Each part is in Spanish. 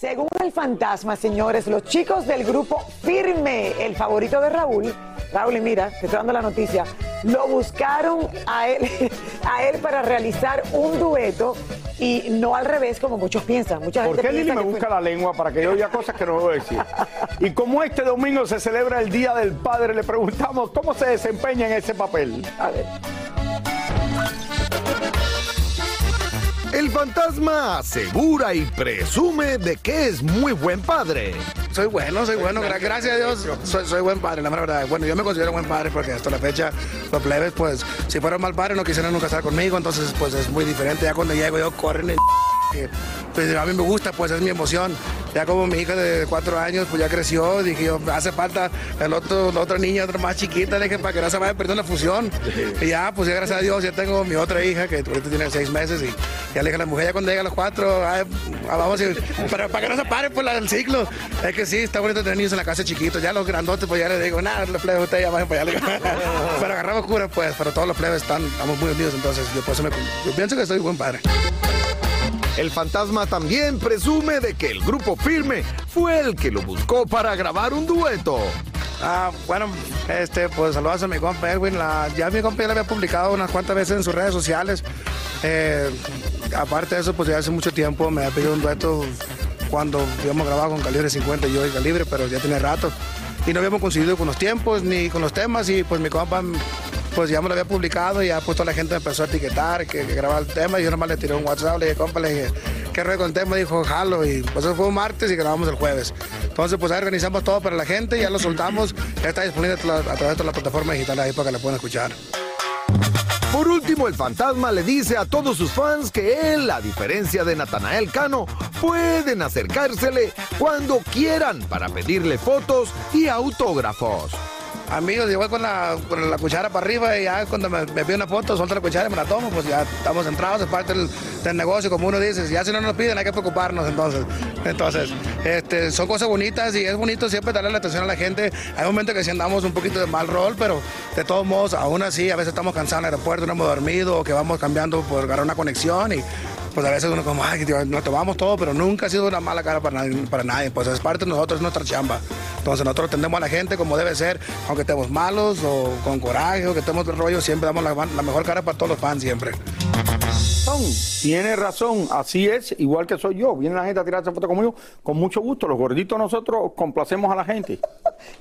Según el fantasma, señores, los chicos del grupo Firme, el favorito de Raúl, Raúl, y mira, te estoy dando la noticia, lo buscaron a él, a él para realizar un dueto y no al revés como muchos piensan. Mucha ¿Por gente qué Lili me busca fue- la lengua para que yo diga cosas que no debo decir? Y como este domingo se celebra el Día del Padre, le preguntamos cómo se desempeña en ese papel. A ver. El fantasma asegura y presume de que es muy buen padre. Soy bueno, soy bueno, gra- gracias a Dios, soy, buen padre, la verdad. Bueno, yo me considero buen padre porque hasta la fecha los plebes, pues, si fuera un mal padre no quisieran nunca estar conmigo, entonces, pues, es muy diferente. Ya cuando llego yo corren que pues a mí me gusta, pues es mi emoción. Ya como mi hija de cuatro años, pues ya creció, dije yo, hace falta el otro, la otra niña, otra más chiquita, le dije, para que no se vaya perdiendo la fusión. Y ya, pues ya gracias a Dios, ya tengo mi otra hija que ahorita tiene seis meses y ya le dije a la mujer, ya cuando llega a los cuatro, ay, ah, vamos para, para que no se pare pues el ciclo. Es que sí, está bonito tener niños en la casa chiquitos, ya los grandotes, pues ya les digo, nada, los plebes ustedes ya vayan para allá. pero agarramos cura, pues, pero todos los plebes están, estamos muy unidos, entonces me- yo pienso que soy buen padre. El fantasma también presume de que el grupo firme fue el que lo buscó para grabar un dueto. Ah, bueno, este, pues saludos a mi compa Edwin. Ya mi compa ya la había publicado unas cuantas veces en sus redes sociales. Eh, aparte de eso, pues ya hace mucho tiempo me había pedido un dueto cuando habíamos grabado con Calibre 50 y yo y Calibre, pero ya tiene rato. Y no habíamos coincidido con los tiempos ni con los temas y pues mi compa pues ya me lo había publicado y ya pues toda la gente me empezó a etiquetar que, que grababa el tema y yo nomás le tiré un WhatsApp, le dije, compa, le dije, ¿qué rollo con el tema? Dijo, jalo y pues eso fue un martes y grabamos el jueves. Entonces pues ahí organizamos todo para la gente, ya lo soltamos, ya está disponible a tra- a través de todas las plataformas digitales ahí para que la puedan escuchar. Por último, el fantasma le dice a todos sus fans que él, a diferencia de Natanael Cano, pueden acercársele cuando quieran para pedirle fotos y autógrafos. Amigos, yo voy con la, con la cuchara para arriba y ya cuando me, me una foto, suelto la cuchara y me la tomo, pues ya estamos entrados, es parte del, del negocio, como uno dice, ya si no nos piden hay que preocuparnos entonces. Entonces, este, son cosas bonitas y es bonito siempre darle la atención a la gente. Hay momentos que sí andamos un poquito de mal rol, pero de todos modos, aún así, a veces estamos cansados en el aeropuerto, no hemos dormido o que vamos cambiando por agarrar una conexión y pues a veces uno como, ay, nos tomamos todo, pero nunca ha sido una mala cara para nadie, para nadie. Pues es parte de nosotros, es nuestra chamba. Entonces nosotros atendemos a la gente como debe ser, aunque estemos malos o con coraje o que estemos de rollo, siempre damos la mejor cara para todos los fans siempre. Razón, Tiene razón, así es, igual que soy yo. Viene la gente a tirarse foto conmigo, con mucho gusto. Los gorditos nosotros complacemos a la gente.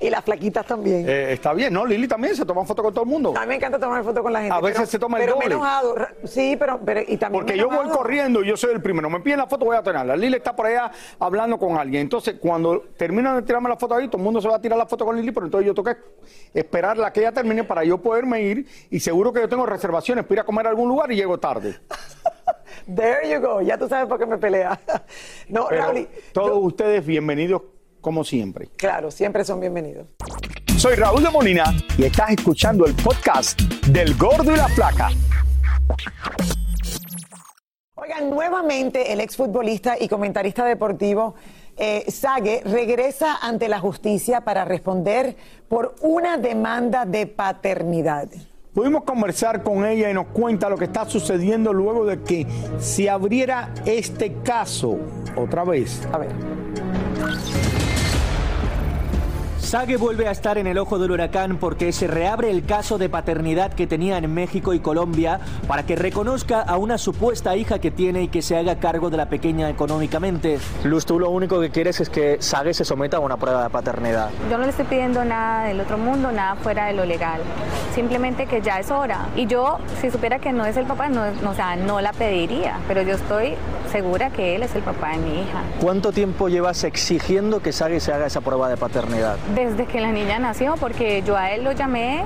Y las flaquitas también. Eh, está bien, ¿no? Lili también se toma foto con todo el mundo. A mí me encanta tomar foto con la gente. A veces pero- se toma el pero doble. me enojado. Sí, pero, pero y también Porque me yo voy corriendo y yo soy el primero. Me piden la foto, voy a tenerla. Lili está por allá hablando con alguien. Entonces, cuando terminan de tirarme la foto ahí, todo el mundo se va a tirar la foto con Lili, pero entonces yo tengo que esperar la que ella termine para yo poderme ir. Y seguro que yo tengo reservaciones para ir a comer a algún lugar y llego tarde. There you go. Ya tú sabes por qué me pelea. No, Pero Raúl, todos ustedes bienvenidos como siempre. Claro, siempre son bienvenidos. Soy Raúl de Molina y estás escuchando el podcast del Gordo y la Flaca. Oigan, nuevamente el exfutbolista y comentarista deportivo eh, regresa ante la justicia para responder por una demanda de paternidad. Pudimos conversar con ella y nos cuenta lo que está sucediendo luego de que se abriera este caso otra vez. A ver. Sague vuelve a estar en el ojo del huracán porque se reabre el caso de paternidad que tenía en México y Colombia para que reconozca a una supuesta hija que tiene y que se haga cargo de la pequeña económicamente. Luz, tú lo único que quieres es que Sague se someta a una prueba de paternidad. Yo no le estoy pidiendo nada del otro mundo, nada fuera de lo legal. Simplemente que ya es hora. Y yo, si supiera que no es el papá, no, no, o sea, no la pediría. Pero yo estoy segura que él es el papá de mi hija. ¿Cuánto tiempo llevas exigiendo que Sague se haga esa prueba de paternidad? Desde que la niña nació, porque yo a él lo llamé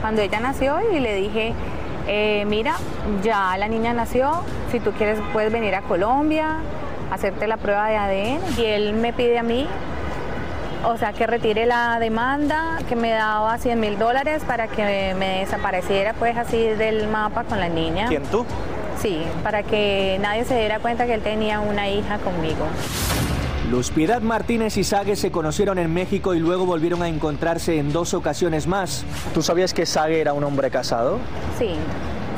cuando ella nació y le dije, eh, mira, ya la niña nació, si tú quieres puedes venir a Colombia, hacerte la prueba de ADN. Y él me pide a mí, o sea, que retire la demanda, que me daba 100 mil dólares para que me desapareciera pues así del mapa con la niña. ¿Quién tú? Sí, para que nadie se diera cuenta que él tenía una hija conmigo. Luz Piedad Martínez y Sague se conocieron en México y luego volvieron a encontrarse en dos ocasiones más. ¿Tú sabías que Sague era un hombre casado? Sí,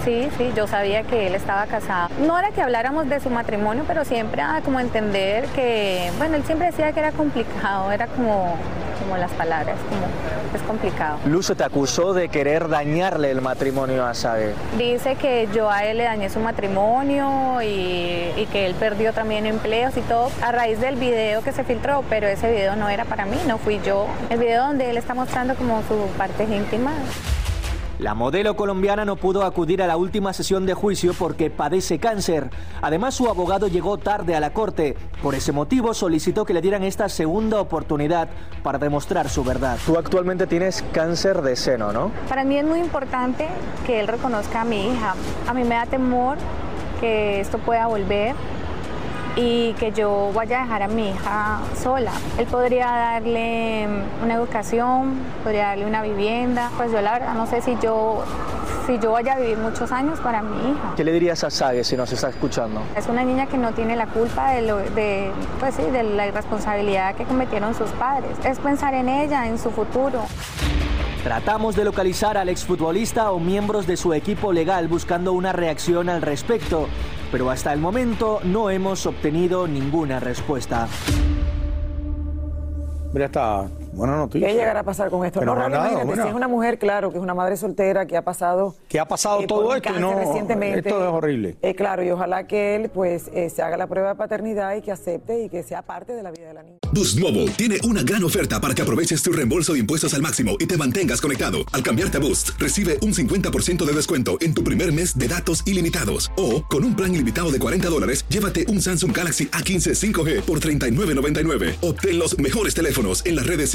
sí, sí, yo sabía que él estaba casado. No era que habláramos de su matrimonio, pero siempre era como entender que, bueno, él siempre decía que era complicado, era como, como las palabras, como es complicado. Luz te acusó de querer dañarle el matrimonio a Sague. Dice que yo a él le dañé su matrimonio y, y, que él perdió también empleos y todo a raíz del video que se filtró, pero ese video no era para mí, no fui yo. El video donde él está mostrando como su parte íntima. La modelo colombiana no pudo acudir a la última sesión de juicio porque padece cáncer. Además, su abogado llegó tarde a la corte. Por ese motivo, solicitó que le dieran esta segunda oportunidad para demostrar su verdad. Tú actualmente tienes cáncer de seno, ¿no? Para mí es muy importante que él reconozca a mi hija. A mí me da temor que esto pueda volver y que yo vaya a dejar a mi hija sola. Él podría darle una educación, podría darle una vivienda. Pues yo la verdad no sé si yo si yo vaya a vivir muchos años para mi hija. ¿Qué le dirías a Sague si nos está escuchando? Es una niña que no tiene la culpa de, lo, de, pues sí, de la irresponsabilidad que cometieron sus padres. Es pensar en ella, en su futuro. Tratamos de localizar al exfutbolista o miembros de su equipo legal buscando una reacción al respecto, pero hasta el momento no hemos obtenido ninguna respuesta. Buena noticia. ¿Qué llegará a pasar con esto? Pero no, Raúl, imagínate, si es una mujer, claro, que es una madre soltera, que ha pasado... Que ha pasado eh, todo esto y no... recientemente. Esto es horrible. Eh, claro, y ojalá que él, pues, eh, se haga la prueba de paternidad y que acepte y que sea parte de la vida de la niña. Boost Mobile tiene una gran oferta para que aproveches tu reembolso de impuestos al máximo y te mantengas conectado. Al cambiarte a Boost, recibe un 50% de descuento en tu primer mes de datos ilimitados. O, con un plan ilimitado de 40 dólares, llévate un Samsung Galaxy A15 5G por $39.99. Obtén los mejores teléfonos en las redes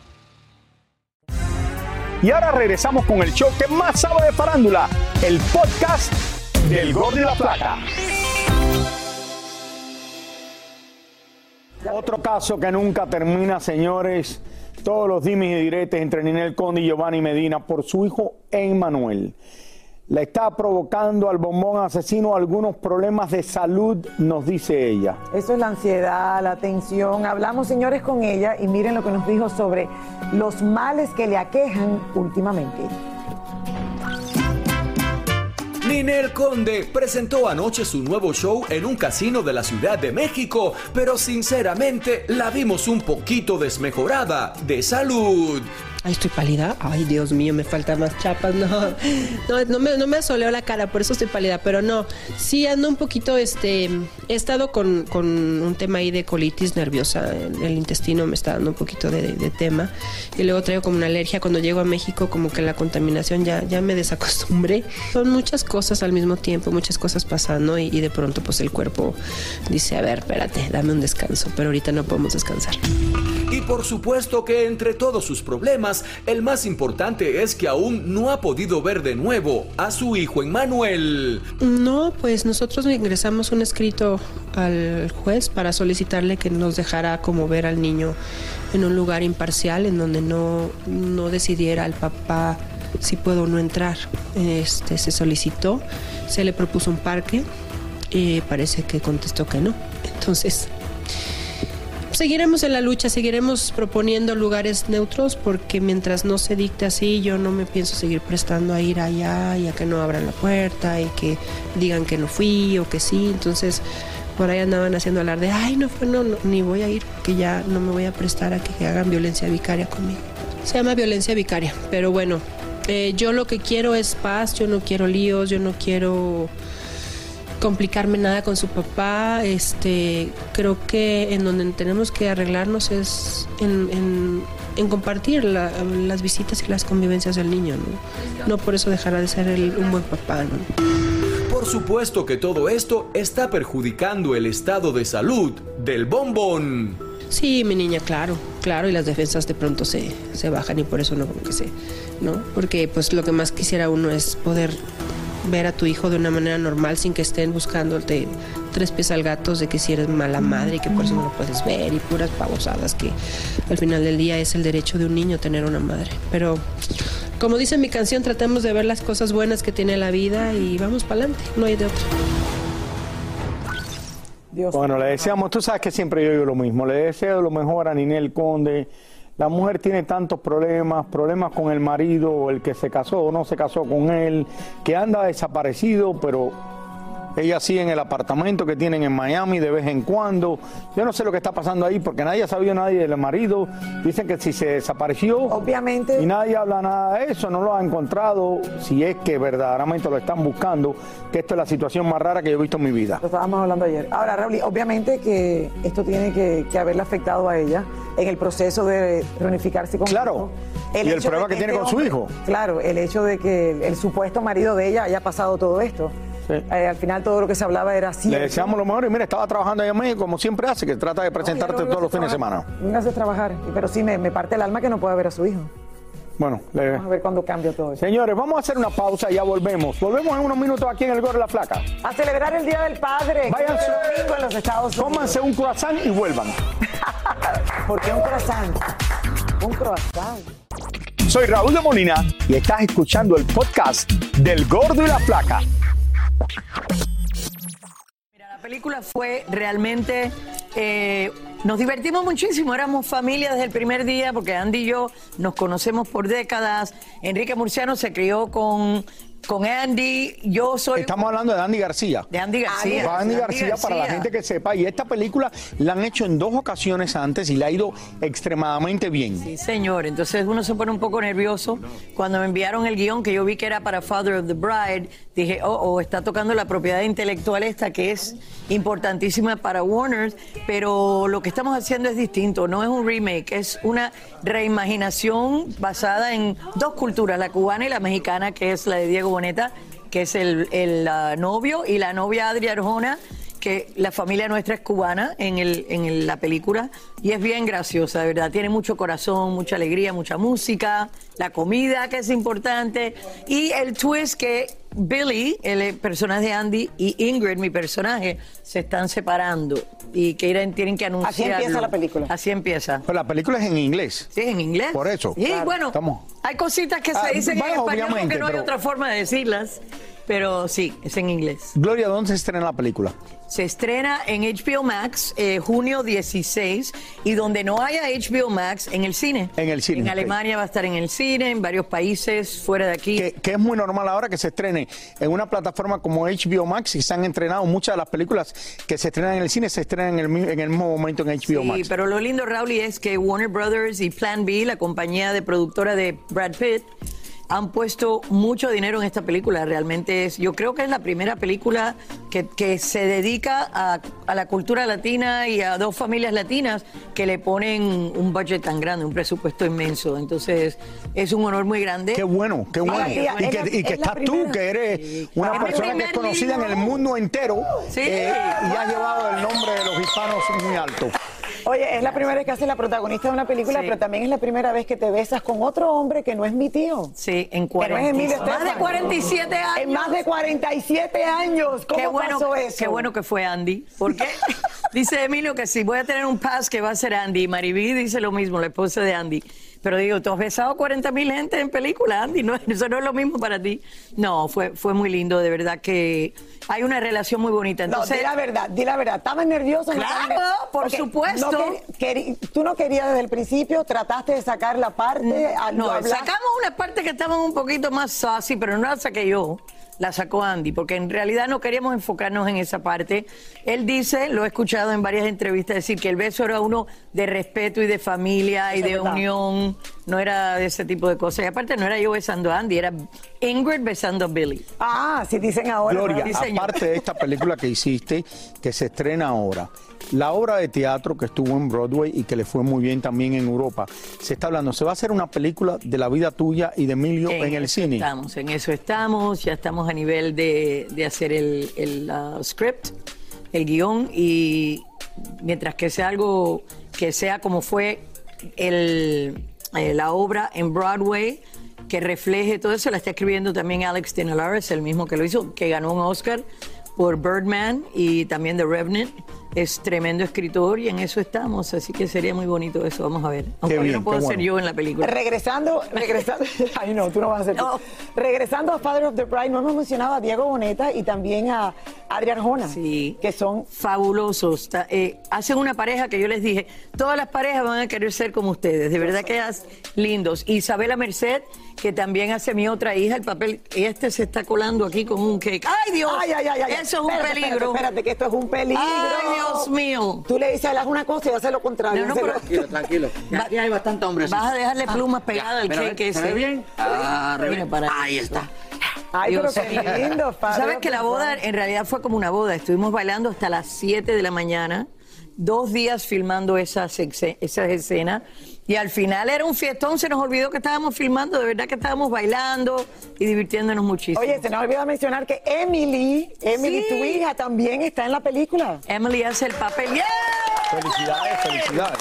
Y ahora regresamos con el show que más sabe de farándula, el podcast del Gol de la Plata. Otro caso que nunca termina, señores. Todos los dimes y diretes entre Ninel Conde y Giovanni Medina por su hijo Emmanuel. Le está provocando al bombón asesino algunos problemas de salud, nos dice ella. Eso es la ansiedad, la tensión. Hablamos, señores, con ella y miren lo que nos dijo sobre los males que le aquejan últimamente. Ninel Conde presentó anoche su nuevo show en un casino de la Ciudad de México, pero sinceramente la vimos un poquito desmejorada de salud. Ay, estoy pálida. Ay, Dios mío, me falta más chapas. No, no, no me, no me asoleó la cara, por eso estoy pálida. Pero no, sí ando un poquito, este, he estado con, con un tema ahí de colitis nerviosa. El intestino me está dando un poquito de, de tema. Y luego traigo como una alergia. Cuando llego a México, como que la contaminación ya, ya me desacostumbré. Son muchas cosas al mismo tiempo, muchas cosas pasando. Y, y de pronto, pues el cuerpo dice, a ver, espérate, dame un descanso. Pero ahorita no podemos descansar. Y por supuesto que entre todos sus problemas, el más importante es que aún no ha podido ver de nuevo a su hijo Emmanuel. No, pues nosotros ingresamos un escrito al juez para solicitarle que nos dejara como ver al niño en un lugar imparcial en donde no, no decidiera al papá si puedo o no entrar. Este se solicitó, se le propuso un parque y parece que contestó que no. Entonces, seguiremos en la lucha, seguiremos proponiendo lugares neutros porque mientras no se dicte así, yo no me pienso seguir prestando a ir allá y a que no abran la puerta y que digan que no fui o que sí. Entonces, por ahí andaban haciendo hablar de, ay, no fue, no, ni voy a ir, que ya no me voy a prestar a que hagan violencia vicaria conmigo. Se llama violencia vicaria, pero bueno, eh, yo lo que quiero es paz, yo no quiero líos, yo no quiero complicarme nada con su papá. Este, creo que en donde tenemos que arreglarnos es en, en- en compartir la- las visitas y las convivencias del niño, ¿no? No por eso dejará de ser el- un buen papá, ¿no? Por supuesto que todo esto está perjudicando el estado de salud del bombón. Sí, mi niña, claro, claro, y las defensas de pronto se, se bajan y por eso no como que se, ¿no? Porque pues lo que más quisiera uno es poder ver a tu hijo de una manera normal sin que estén buscándote tres pies al gato de que si eres mala madre y que por eso no lo puedes ver y puras pavosadas que al final del día es el derecho de un niño tener una madre. Pero como dice mi canción, tratemos de ver las cosas buenas que tiene la vida y vamos para adelante, no hay de otra. Bueno, le deseamos, tú sabes que siempre yo digo lo mismo, le deseo lo mejor a Ninel Conde. La mujer tiene tantos problemas, problemas con el marido, el que se casó o no se casó con él, que anda desaparecido, pero ella sí en el apartamento que tienen en Miami de vez en cuando. Yo no sé lo que está pasando ahí porque nadie ha sabido nadie del marido. Dicen que si se desapareció. Obviamente. Y nadie habla nada de eso, no lo ha encontrado. Si es que verdaderamente lo están buscando, que esto es la situación más rara que yo he visto en mi vida. Lo estábamos hablando ayer. Ahora, Raúl, obviamente que esto tiene que, que haberle afectado a ella en el proceso de reunificarse con Claro. Y el problema que tiene este con su hijo. Claro, el hecho de que el, el supuesto marido de ella haya pasado todo esto. Eh, al final todo lo que se hablaba era así. Le deseamos lo mejor y mira, estaba trabajando allá en México como siempre hace, que trata de presentarte todos los fines de semana. Vengas a trabajar. Pero sí, me, me parte el alma que no pueda ver a su hijo. Bueno, le- Vamos a ver cuándo cambia todo eso. señores, vamos a hacer una pausa y ya volvemos. Volvemos en unos minutos aquí en el Gordo de la Flaca. A celebrar el Día del Padre. Váyanse. domingo en los Estados Unidos. Cómanse un croissant y vuelvan. ¿Por qué un croissant? Un croissant. Soy Raúl de Molina y estás escuchando el podcast del Gordo y la Flaca. La película fue realmente. eh, nos divertimos muchísimo, éramos familia desde el primer día, porque Andy y yo nos conocemos por décadas. Enrique Murciano se crió con, con Andy. Yo soy. Estamos hablando de Andy García. De Andy García. Va Andy Andy García, para la García. gente que sepa. Y esta película la han hecho en dos ocasiones antes y le ha ido extremadamente bien. Sí, señor. Entonces uno se pone un poco nervioso. Cuando me enviaron el guion que yo vi que era para Father of the Bride, dije, oh, oh, está tocando la propiedad intelectual esta que es importantísima para Warner, pero lo que estamos haciendo es distinto. No es un remake, es una reimaginación basada en dos culturas, la cubana y la mexicana, que es la de Diego Boneta, que es el, el, novio, y la novia Adria Arjona que la familia nuestra es cubana en, el, en la película y es bien graciosa, de verdad. Tiene mucho corazón, mucha alegría, mucha música, la comida que es importante y el twist que Billy, el personaje de Andy, y Ingrid, mi personaje, se están separando y que irán- tienen que anunciarlo. empieza la película. Así empieza. Pero la película es en inglés. Sí, en inglés. Por eso. Y bueno, Estamos- hay cositas que se Ah, dicen bueno, en español porque no hay otra forma de decirlas. Pero sí, es en inglés. Gloria, ¿dónde se estrena la película? Se estrena en HBO Max eh, junio 16 y donde no haya HBO Max, en el cine. En el cine. En. Alemania va a estar en el cine, en varios países fuera de aquí. Que, que es muy normal ahora que se estrene en una plataforma como HBO Max y se han entrenado muchas de las películas que se estrenan en el cine, se estrenan en el, en el mismo momento en HBO Sí, Max. pero lo lindo, Raúl, es que Warner Brothers y Plan B, la compañía de productora de Brad Pitt, han puesto mucho dinero en esta película. Realmente es, yo creo que es la primera película que, que se dedica a, a la cultura latina y a dos familias latinas que le ponen un budget tan grande, un presupuesto inmenso. Entonces, es un honor muy grande. Qué bueno, qué bueno. Y que, la- y que es la estás tú, que eres una persona que es conocida en el mundo entero Sí. eh, y has llevado el nombre de los hispanos muy alto. Oye, es la primera vez que haces la protagonista de una película, Sí. pero también es la primera vez que te besas con otro hombre que no es mi tío. Sí, en Que no es Emilio 40. Más de Estefan. 47 años. En más de 47 años. ¿Cómo qué bueno, pasó eso? Qué bueno que fue Andy. Porque dice Emilio que si voy a tener un pass que va a ser Andy. Y Mariví dice lo mismo, la esposa de Andy. Pero digo, tú has besado 40 mil gente en película, Andy. No, eso no es lo mismo para ti. No, fue, fue muy lindo. De verdad que hay una relación muy bonita. No, Entonces, di la verdad, di la verdad. ¿Estabas nervioso? Claro, por supuesto. no tú no querías desde el principio, trataste de sacar la parte. No, sacamos una parte que estaban un poquito más saucy, pero no la saqué yo. La sacó Andy, porque en realidad no queríamos enfocarnos en esa parte. Él dice, lo he escuchado en varias entrevistas, decir que el beso era uno de respeto y de familia y de verdad. unión, no era de ese tipo de cosas. Y aparte no era yo besando a Andy, era Ingrid besando a Billy. Ah, sí dicen ahora. Gloria, Sí, señor. aparte de esta película que hiciste, que se estrena ahora, la obra de teatro que estuvo en Broadway y que le fue muy bien también en Europa, se está hablando, se va a hacer una película de la vida tuya y de Emilio en, el cine. Estamos, en eso estamos, ya estamos a nivel de, de hacer el, el, uh, script, el guion, y mientras que sea algo que sea como fue el, eh, la obra en Broadway, que refleje todo eso, la está escribiendo también Alex Tenelares, el mismo que lo hizo, que ganó un Oscar por Birdman y también The Revenant. Es tremendo escritor y en eso estamos, así que sería muy bonito eso, vamos a ver. Aunque bien, no puedo ser bueno. yo en la película. Regresando, regresando, ay no, tú no vas a ser tú. Regresando a Father of the Bride, no hemos mencionado a Diego Boneta y también a Adrián Jona. Sí. Que son fabulosos. Eh, hacen una pareja que yo les dije, todas las parejas van a querer ser como ustedes, de verdad que es lindos. Isabela Merced, que también hace mi otra hija el papel, este se está colando aquí con un cake. ¡Ay, Dios! Ay, ay, ay, ay. Eso es un Espérate, peligro. Espérate, espérate, que esto es un peligro. Ay, Dios mío. Tú le dices a él, haz una cosa y hace lo contrario. No, no, Se pero- lo- Tranquilo, tranquilo. Ya, ya hay bastante hombres. Vas a dejarle plumas pegadas al cake ¿se ese. bien? Ah, re Mira bien. para Ahí está. Ay, Dios pero qué lindo, Father Sabes que la boda en realidad fue como una boda. Estuvimos bailando hasta las 7 de la mañana, dos días filmando esas escenas. Y al final era un fiestón, se nos olvidó que estábamos filmando, de verdad que estábamos bailando y divirtiéndonos muchísimo. Oye, se nos olvidó mencionar que Emily, Emily, Sí. tu hija, también está en la película. Emily hace el papel. ¡Yeah! Felicidades, felicidades.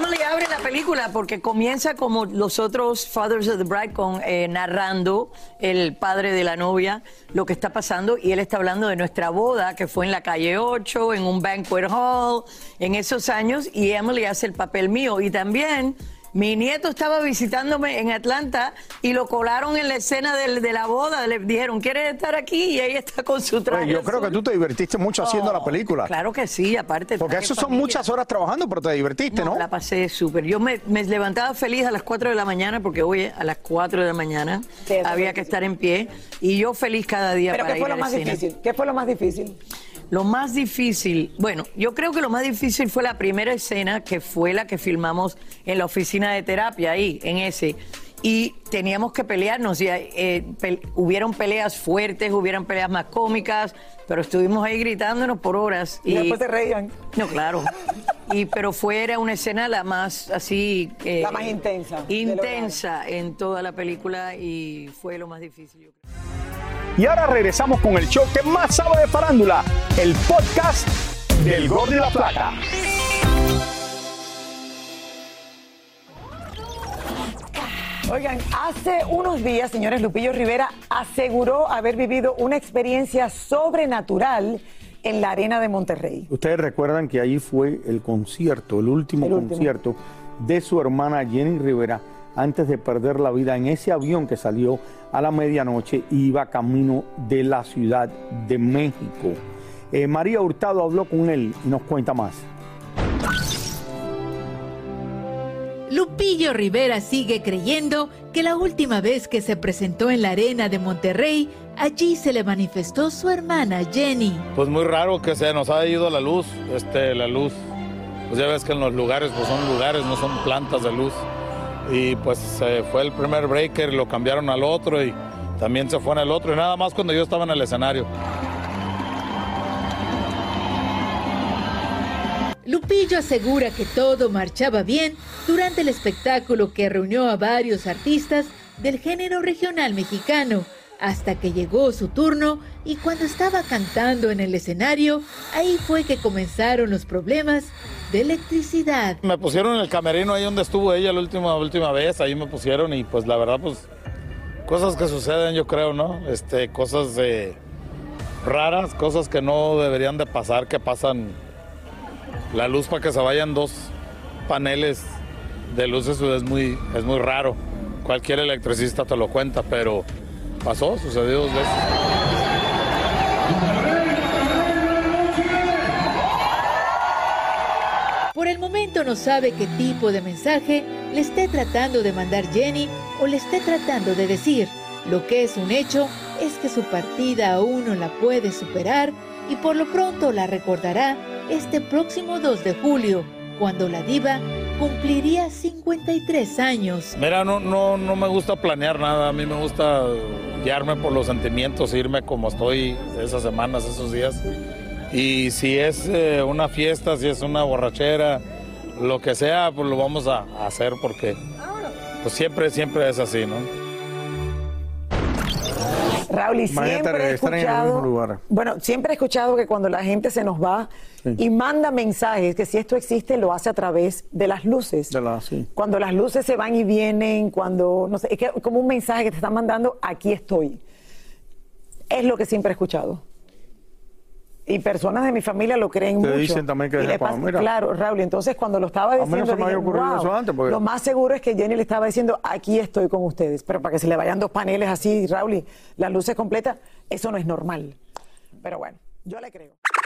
Emily abre la película porque comienza como los otros Fathers of the Bride con eh, narrando el padre de la novia lo que está pasando y él está hablando de nuestra boda que fue en la calle 8, en un banquet hall, en esos años y Emily hace el papel mío. Y también mi nieto estaba visitándome en Atlanta y lo colaron en la escena del- de la boda. Le dijeron, ¿quieres estar aquí? Y ella está con su traje. Oye, yo creo que tú te divertiste mucho haciendo la película. Claro que sí, aparte. Porque eso son familia. muchas horas trabajando, pero te divertiste, ¿no? La pasé súper. Yo me, me levantaba feliz a las 4 de la mañana porque hoy a las 4 de la mañana Sí, había que estar en pie y yo feliz cada día Pero para ¿qué ir fue lo la más escena. difícil? ¿Qué fue lo más difícil? Lo más difícil, bueno, yo creo que lo más difícil fue la primera escena que fue la que filmamos en la oficina de terapia ahí, en ese. Y teníamos que pelearnos, y eh, pe- hubieron peleas fuertes, hubieron peleas más cómicas, pero estuvimos ahí gritándonos por horas. Y después se reían. No, claro. Y, pero fue era una escena la más así... eh, La más intensa Intensa en toda la película y fue lo más difícil. yo creo. Y ahora regresamos con el show que más sabe de farándula, el podcast del Gol de la Plata. Oigan, hace unos días, señores, Lupillo Rivera aseguró haber vivido una experiencia sobrenatural en la arena de Monterrey. Ustedes recuerdan que allí fue el concierto, el último El último. concierto de su hermana Jenny Rivera antes de perder la vida en ese avión que salió a la medianoche y iba camino de la Ciudad de México. Eh, María Hurtado habló con él y nos cuenta más. Lupillo Rivera sigue creyendo que la última vez que se presentó en la arena de Monterrey, allí se le manifestó su hermana Jenny. Pues muy raro que se nos haya ido la luz, este, la luz. Pues ya ves que en los lugares, pues son lugares, no son plantas de luz. Y pues se fue el primer breaker, lo cambiaron al otro y también se fue en el otro. Y nada más cuando yo estaba en el escenario. Lupillo asegura que todo marchaba bien durante el espectáculo que reunió a varios artistas del género regional mexicano, hasta que llegó su turno y cuando estaba cantando en el escenario, ahí fue que comenzaron los problemas de electricidad. Me pusieron en el camerino ahí donde estuvo ella la última, última vez, ahí me pusieron y pues la verdad pues cosas que suceden yo creo, ¿no? Este, cosas raras, cosas que no deberían de pasar, que pasan la luz para que se vayan dos paneles de luces es muy, es muy raro. Cualquier electricista te lo cuenta, pero pasó, sucedió dos veces. Por el momento no sabe qué tipo de mensaje le esté tratando de mandar Jenny o le esté tratando de decir. Lo que es un hecho es que su partida aún no la puede superar y por lo pronto la recordará este próximo 2 de julio, cuando la diva cumpliría 53 años. Mira, no, no, no me gusta planear nada, a mí me gusta guiarme por los sentimientos, irme como estoy esas semanas, esos días. Y si es eh, una fiesta, si es una borrachera, lo que sea, pues lo vamos a, a hacer porque pues siempre, siempre es así, ¿no? Raúl, y siempre he escuchado, lugar. bueno, siempre he escuchado que cuando la gente se nos va y manda mensajes, que si esto existe lo hace a través de las luces. De la, sí. Cuando las luces se van y vienen, cuando, no sé, es que como un mensaje que te están mandando, aquí estoy. Es lo que siempre he escuchado. Y personas de mi familia lo creen Te mucho. dicen también que Y le cuando- pasa- mira. Claro, Raúl, entonces cuando lo estaba A mí no diciendo, se me había dije, ocurrido "Wow". eso antes, porque- lo más seguro es que Jenny le estaba diciendo, aquí estoy con ustedes. Pero para que se le vayan dos paneles así, Raúl, y las luces completas, eso no es normal. Pero bueno, yo le creo.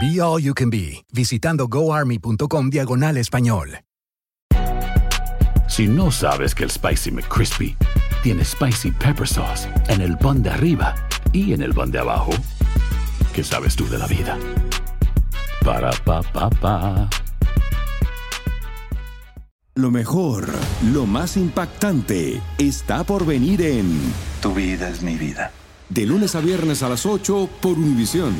Be All You Can Be, visitando goarmy.com diagonal español. Si no sabes que el Spicy McCrispy tiene Spicy Pepper Sauce en el pan de arriba y en el pan de abajo, ¿qué sabes tú de la vida? Para, pa, pa, pa. Lo mejor, lo más impactante, está por venir en Tu vida es mi vida. De lunes a viernes a las 8 por Univisión.